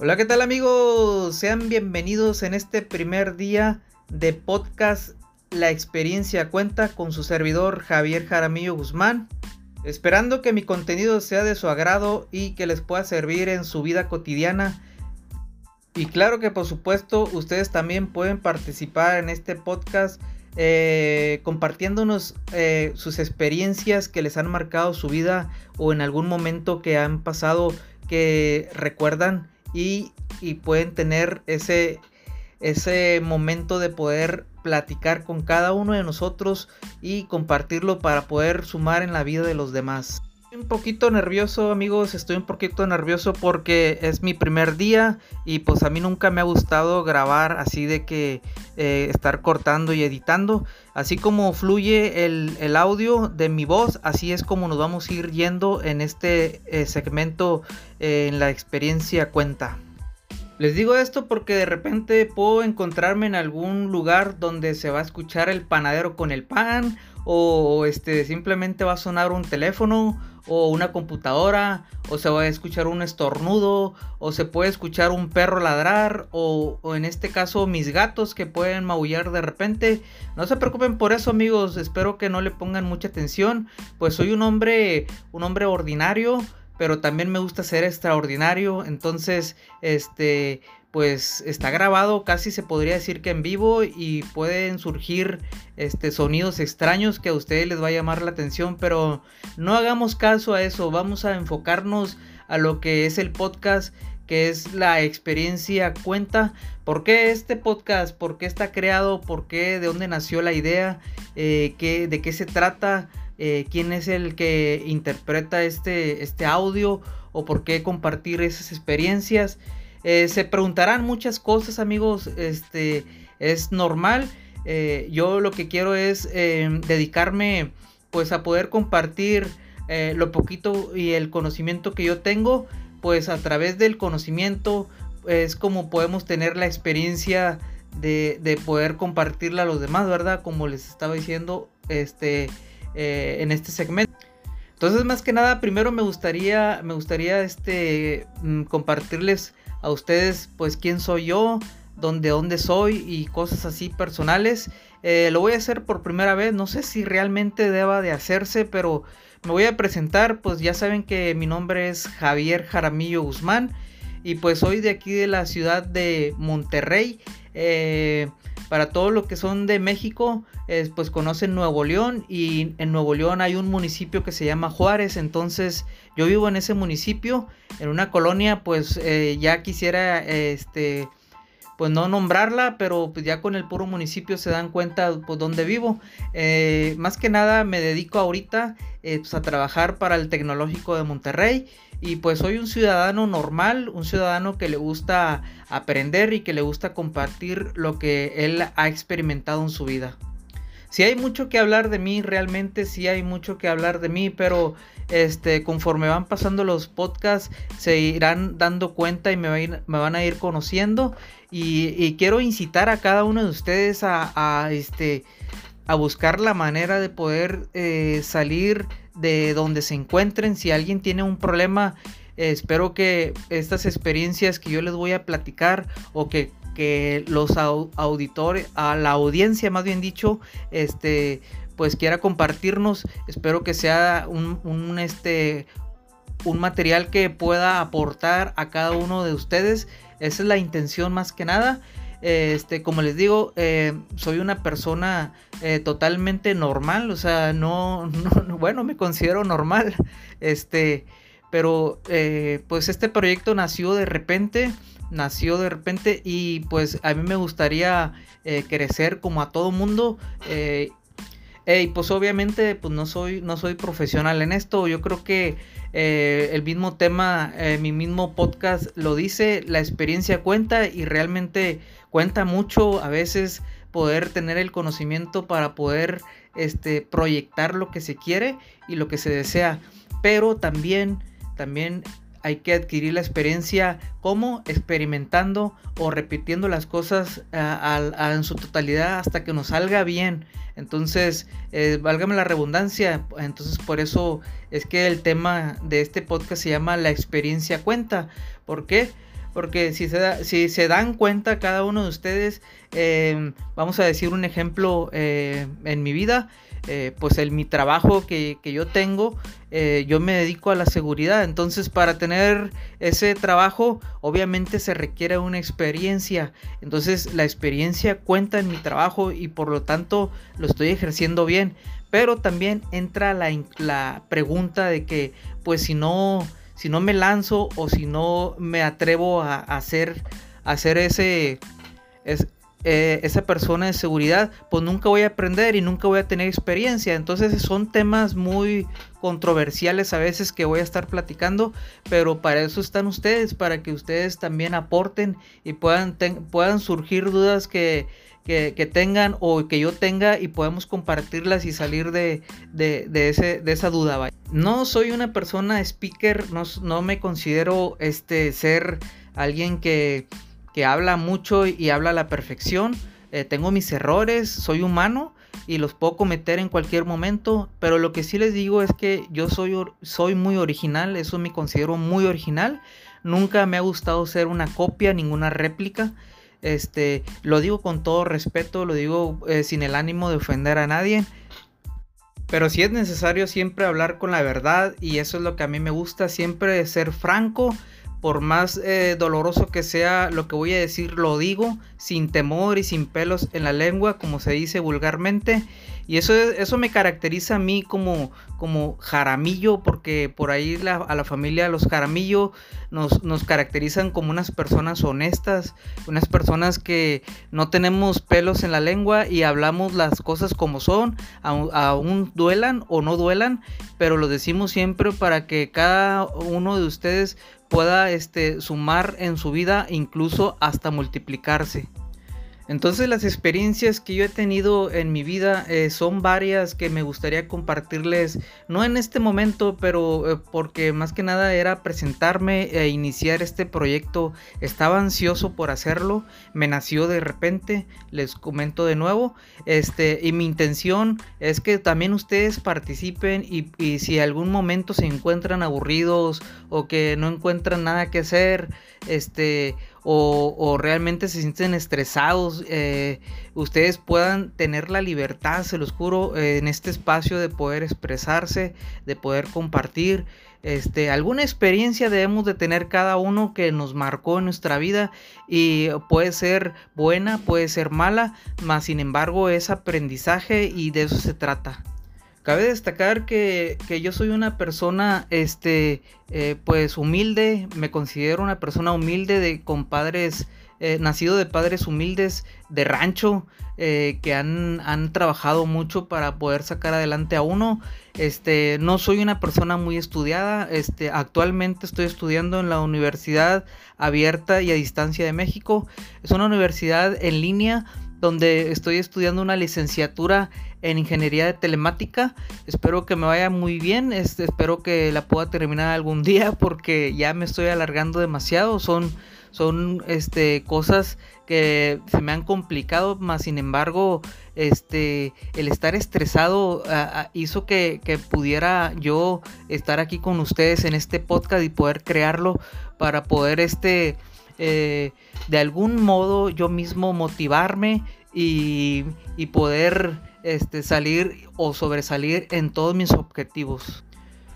Hola, ¿qué tal amigos? Sean bienvenidos en este primer día de podcast La experiencia cuenta con su servidor Javier Jaramillo Guzmán. Esperando que mi contenido sea de su agrado y que les pueda servir en su vida cotidiana. Y claro que por supuesto ustedes también pueden participar en este podcast eh, compartiéndonos eh, sus experiencias que les han marcado su vida o en algún momento que han pasado que recuerdan y, pueden tener ese, ese momento de poder platicar con cada uno de nosotros y compartirlo para poder sumar en la vida de los demás. Un poquito nervioso amigos, estoy un poquito nervioso porque es mi primer día y pues a mí nunca me ha gustado grabar así de que eh, estar cortando y editando. Así como fluye el, audio de mi voz, así es como nos vamos a ir yendo en este eh, segmento eh, en la experiencia cuenta. Les digo esto porque de repente puedo encontrarme en algún lugar donde se va a escuchar el panadero con el pan o este simplemente va a sonar un teléfono o una computadora o se va a escuchar un estornudo o se puede escuchar un perro ladrar o, o, en este caso mis gatos que pueden maullar de repente. No se preocupen por eso amigos, espero que no le pongan mucha atención, pues soy un hombre un hombre ordinario pero también me gusta ser extraordinario. Entonces, este, pues está grabado, casi se podría decir que en vivo y pueden surgir este, sonidos extraños que a ustedes les va a llamar la atención, pero no hagamos caso a eso, vamos a enfocarnos a lo que es el podcast que es la experiencia cuenta. ¿Por qué este podcast? ¿Por qué está creado? ¿Por qué? ¿De dónde nació la idea? Eh, ¿qué, ¿De qué se trata? Eh, quién es el que interpreta este, este audio o por qué compartir esas experiencias. Eh, se preguntarán muchas cosas amigos, este, es normal. Eh, yo lo que quiero es dedicarme pues a poder compartir lo poquito y el conocimiento que yo tengo, pues a través del conocimiento es como podemos tener la experiencia de, de poder compartirla a los demás, ¿verdad? Como les estaba diciendo, este, eh, en este segmento. Entonces, más que nada, primero me gustaría, me gustaría este, mm, compartirles a ustedes, pues, quién soy yo, dónde, dónde soy y cosas así personales. Eh, lo voy a hacer por primera vez, no sé si realmente deba de hacerse, pero me voy a presentar, pues ya saben que mi nombre es Javier Jaramillo Guzmán y pues soy de aquí de la ciudad de Monterrey. Eh, para todos los que son de México, pues conocen Nuevo León y en Nuevo León hay un municipio que se llama Juárez, entonces yo vivo en ese municipio, en una colonia, pues eh, ya quisiera, este, pues no nombrarla, pero pues ya con el puro municipio se dan cuenta pues dónde vivo. Eh, más que nada me dedico ahorita eh, pues, a trabajar para el Tecnológico de Monterrey y pues soy un ciudadano normal, un ciudadano que le gusta aprender y que le gusta compartir lo que él ha experimentado en su vida. Si hay mucho que hablar de mí, realmente sí hay mucho que hablar de mí, pero este, conforme van pasando los podcasts se irán dando cuenta y me, van a ir conociendo y, quiero incitar a cada uno de ustedes a, este, a buscar la manera de poder eh, salir de donde se encuentren. Si alguien tiene un problema, espero que estas experiencias que yo les voy a platicar o que, que los auditores, a la audiencia más bien dicho, este, pues quiera compartirnos. Espero que sea un, este, un material que pueda aportar a cada uno de ustedes. Esa es la intención más que nada. Este, como les digo, eh, soy una persona eh, totalmente normal, o sea, no, bueno, me considero normal, este, pero eh, pues este proyecto nació de repente, nació de repente y pues a mí me gustaría crecer como a todo mundo. Y pues obviamente pues no soy, no soy profesional en esto, yo creo que el mismo tema, mi mismo podcast lo dice, la experiencia cuenta y realmente cuenta mucho a veces poder tener el conocimiento para poder este, proyectar lo que se quiere y lo que se desea. Pero también, también hay que adquirir la experiencia como experimentando o repitiendo las cosas en su totalidad hasta que nos salga bien. Entonces, eh, válgame la redundancia. Entonces, por eso es que el tema de este podcast se llama La experiencia cuenta. ¿Por qué? porque si se, si se dan cuenta cada uno de ustedes, em, vamos a decir un ejemplo eh, en mi vida, eh, pues en mi trabajo que, que yo tengo, eh, yo me dedico a la seguridad. Entonces, para tener ese trabajo, obviamente se requiere una experiencia. Entonces, la experiencia cuenta en mi trabajo y por lo tanto lo estoy ejerciendo bien. Pero también entra la, la pregunta de que, pues si no, si no me lanzo o si no me atrevo a, hacer, hacer ese, eh, esa persona de seguridad, pues nunca voy a aprender y nunca voy a tener experiencia. Entonces son temas muy controversiales a veces que voy a estar platicando, pero para eso están ustedes, para que ustedes también aporten y puedan, puedan surgir dudas que, que, tengan o que yo tenga y podemos compartirlas y salir de, de, ese, de esa duda. No soy una persona speaker, no, no me considero este, ser alguien que que habla mucho y habla a la perfección. Eh, tengo mis errores, soy humano y los puedo cometer en cualquier momento, pero lo que sí les digo es que yo soy, muy original, eso me considero muy original. Nunca me ha gustado ser una copia, ninguna réplica. Este, lo digo con todo respeto, lo digo eh, sin el ánimo de ofender a nadie. Pero si es necesario siempre hablar con la verdad y eso es lo que a mí me gusta, siempre ser franco por más eh, doloroso que sea lo que voy a decir, lo digo sin temor y sin pelos en la lengua, como se dice vulgarmente. Y eso, eso me caracteriza a mí como, como Jaramillo, porque por ahí a la familia los Jaramillo nos, nos, caracterizan como unas personas honestas, unas personas que no tenemos pelos en la lengua y hablamos las cosas como son, aún duelan o no duelan, pero lo decimos siempre para que cada uno de ustedes pueda este, sumar en su vida, incluso hasta multiplicarse. Entonces las experiencias que yo he tenido en mi vida eh, son varias que me gustaría compartirles, no en este momento, pero eh, porque más que nada era presentarme e iniciar este proyecto. Estaba ansioso por hacerlo, me nació de repente, les comento de nuevo, este, y mi intención es que también ustedes participen y, y si algún momento se encuentran aburridos o que no encuentran nada que hacer, este, o, realmente se sienten estresados, eh, ustedes puedan tener la libertad, se los juro, en este espacio de poder expresarse, de poder compartir. Este, alguna experiencia debemos de tener cada uno que nos marcó en nuestra vida y puede ser buena, puede ser mala, mas sin embargo es aprendizaje y de eso se trata. Cabe destacar que, yo soy una persona, este, eh, pues humilde, me considero una persona humilde de con padres, eh, nacido de padres humildes de rancho, eh, que han, han, trabajado mucho para poder sacar adelante a uno. Este, no soy una persona muy estudiada, este, actualmente estoy estudiando en la Universidad Abierta y a Distancia de México. Es una universidad en línea donde estoy estudiando una licenciatura en ingeniería de telemática. Espero que me vaya muy bien, este, espero que la pueda terminar algún día porque ya me estoy alargando demasiado. Son, son este, cosas que se me han complicado, más sin embargo, este, el estar estresado hizo que, pudiera yo estar aquí con ustedes en este podcast y poder crearlo para poder este, eh, de algún modo yo mismo motivarme y, y poder este, salir o sobresalir en todos mis objetivos.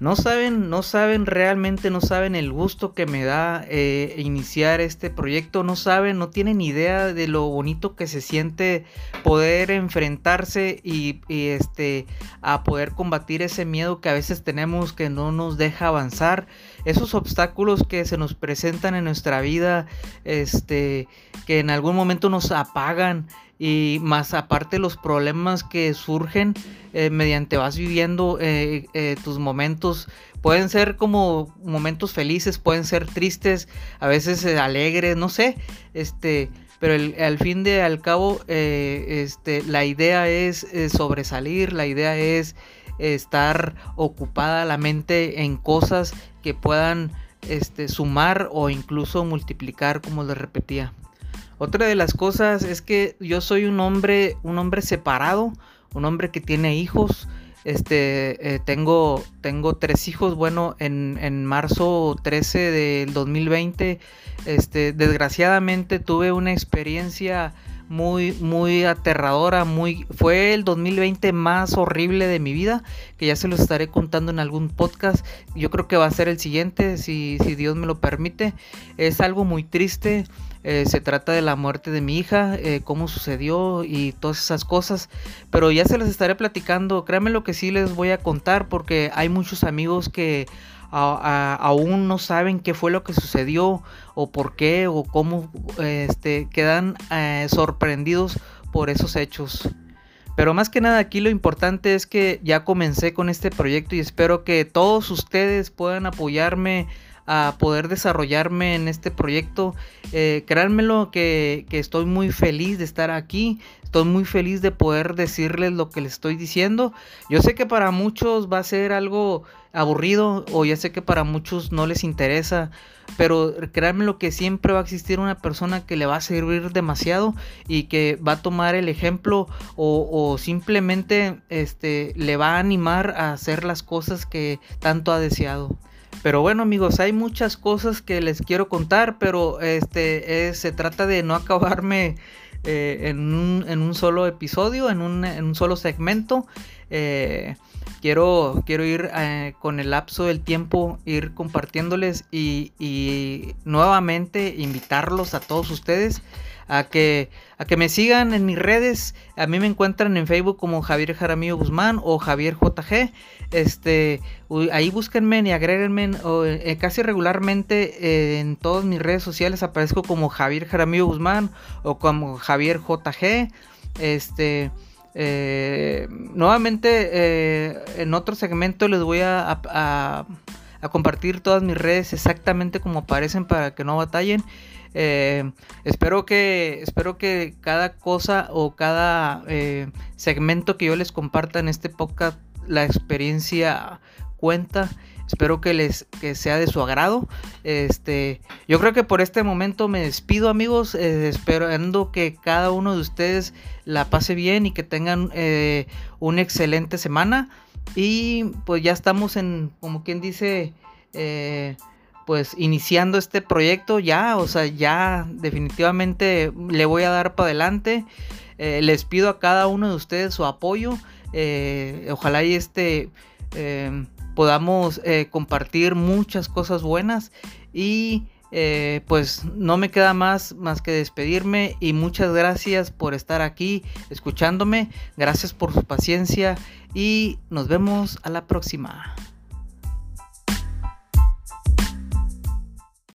No saben, no saben realmente, no saben el gusto que me da eh, iniciar este proyecto, no saben, no tienen idea de lo bonito que se siente poder enfrentarse y, este, a poder combatir ese miedo que a veces tenemos que no nos deja avanzar, esos obstáculos que se nos presentan en nuestra vida, este, que en algún momento nos apagan, y más aparte los problemas que surgen eh, mediante vas viviendo eh, eh, tus momentos. Pueden ser como momentos felices pueden ser tristes a veces alegres no sé este pero al fin de al cabo este la idea es sobresalir la idea es estar ocupada la mente en cosas que puedan este, sumar o incluso multiplicar como les repetía otra de las cosas es que yo soy un hombre, un hombre separado, un hombre que tiene hijos. Este, eh, tengo, tengo tres hijos. Bueno, en, en, marzo 13 del 2020, este, desgraciadamente tuve una experiencia muy, muy aterradora, muy, fue el 2020 más horrible de mi vida, que ya se los estaré contando en algún podcast. Yo creo que va a ser el siguiente, si, si Dios me lo permite. Es algo muy triste. Eh, se trata de la muerte de mi hija, eh, cómo sucedió y todas esas cosas. Pero ya se les estaré platicando. Créanme lo que sí les voy a contar porque hay muchos amigos que aún no saben qué fue lo que sucedió o por qué o cómo este, quedan eh, sorprendidos por esos hechos. Pero más que nada aquí lo importante es que ya comencé con este proyecto y espero que todos ustedes puedan apoyarme a poder desarrollarme en este proyecto. Eh, créanmelo que, que, estoy muy feliz de estar aquí. Estoy muy feliz de poder decirles lo que les estoy diciendo. Yo sé que para muchos va a ser algo aburrido o ya sé que para muchos no les interesa. Pero créanme lo que siempre va a existir una persona que le va a servir demasiado y que va a tomar el ejemplo o, o simplemente este, le va a animar a hacer las cosas que tanto ha deseado. Pero bueno amigos, hay muchas cosas que les quiero contar, pero este se trata de no acabarme eh, en, un, solo episodio, en un, solo segmento. Eh, quiero, quiero ir eh, con el lapso del tiempo, ir compartiéndoles y, y nuevamente invitarlos a todos ustedes a que, a que me sigan en mis redes. A mí me encuentran en Facebook como Javier Jaramillo Guzmán o Javier JG. Este, ahí búsquenme y agréguenme eh, casi regularmente eh, en todas mis redes sociales aparezco como Javier Jaramillo Guzmán o como Javier JG. Este, eh, nuevamente en otro segmento les voy a, a, compartir todas mis redes exactamente como aparecen para que no batallen. Espero que espero que cada cosa o cada segmento que yo les comparta en este podcast la experiencia cuenta. Espero que les que sea de su agrado. Este, yo creo que por este momento me despido, amigos, eh, esperando que cada uno de ustedes la pase bien y que tengan eh, una excelente semana. Y pues ya estamos en, como quien dice, eh, pues iniciando este proyecto ya, o sea, ya definitivamente le voy a dar para adelante. les pido a cada uno de ustedes su apoyo. Eh, ojalá y este eh, podamos eh, compartir muchas cosas buenas y pues no me queda más más que despedirme y muchas gracias por estar aquí escuchándome gracias por su paciencia y nos vemos a la próxima